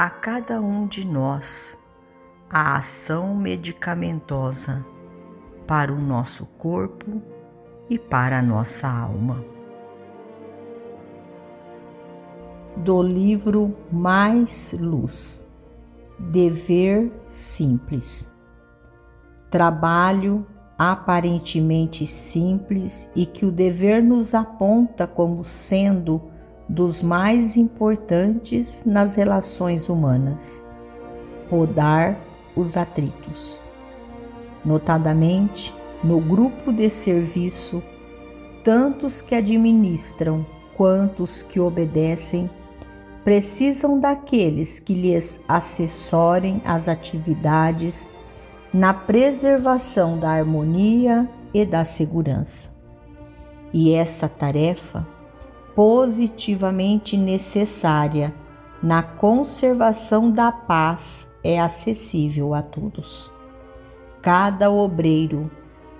a cada um de nós a ação medicamentosa para o nosso corpo e para a nossa alma. Do livro Mais Luz Dever Simples Trabalho aparentemente simples e que o dever nos aponta como sendo dos mais importantes nas relações humanas. Podar os atritos. Notadamente, no grupo de serviço, tantos que administram quanto os que obedecem precisam daqueles que lhes assessorem as atividades na preservação da harmonia e da segurança. E essa tarefa positivamente necessária na conservação da paz é acessível a todos. Cada obreiro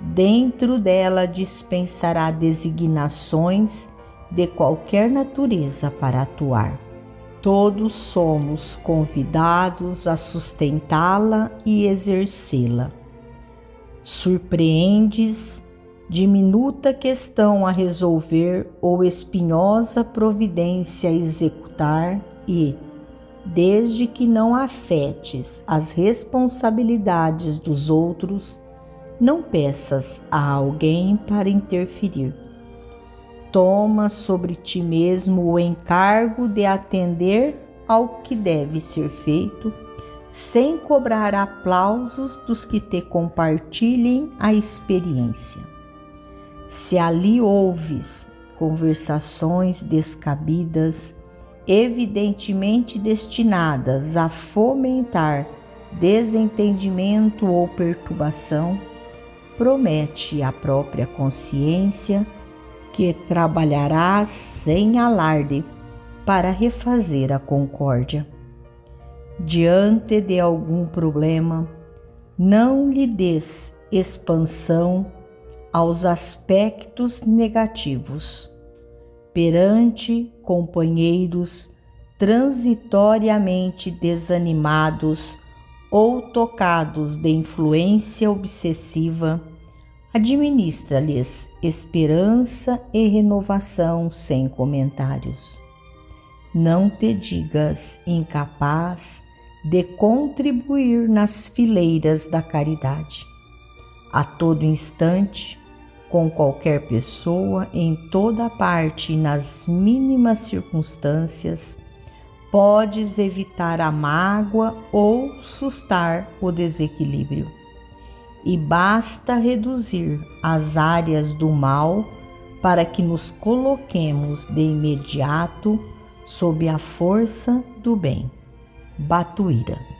dentro dela dispensará designações de qualquer natureza para atuar. Todos somos convidados a sustentá-la e exercê-la. Surpreendes diminuta questão a resolver ou espinhosa providência a executar e, desde que não afetes as responsabilidades dos outros, não peças a alguém para interferir. Toma sobre ti mesmo o encargo de atender ao que deve ser feito, sem cobrar aplausos dos que te compartilhem a experiência. Se ali ouves conversações descabidas, evidentemente destinadas a fomentar desentendimento ou perturbação, promete a própria consciência que trabalharás sem alarde para refazer a concórdia. Diante de algum problema, não lhe des expansão aos aspectos negativos. Perante companheiros transitoriamente desanimados ou tocados de influência obsessiva, administra-lhes esperança e renovação sem comentários. Não te digas incapaz de contribuir nas fileiras da caridade. A todo instante, com qualquer pessoa, em toda parte e nas mínimas circunstâncias, podes evitar a mágoa ou sustar o desequilíbrio. E basta reduzir as áreas do mal para que nos coloquemos de imediato sob a força do bem. Batuíra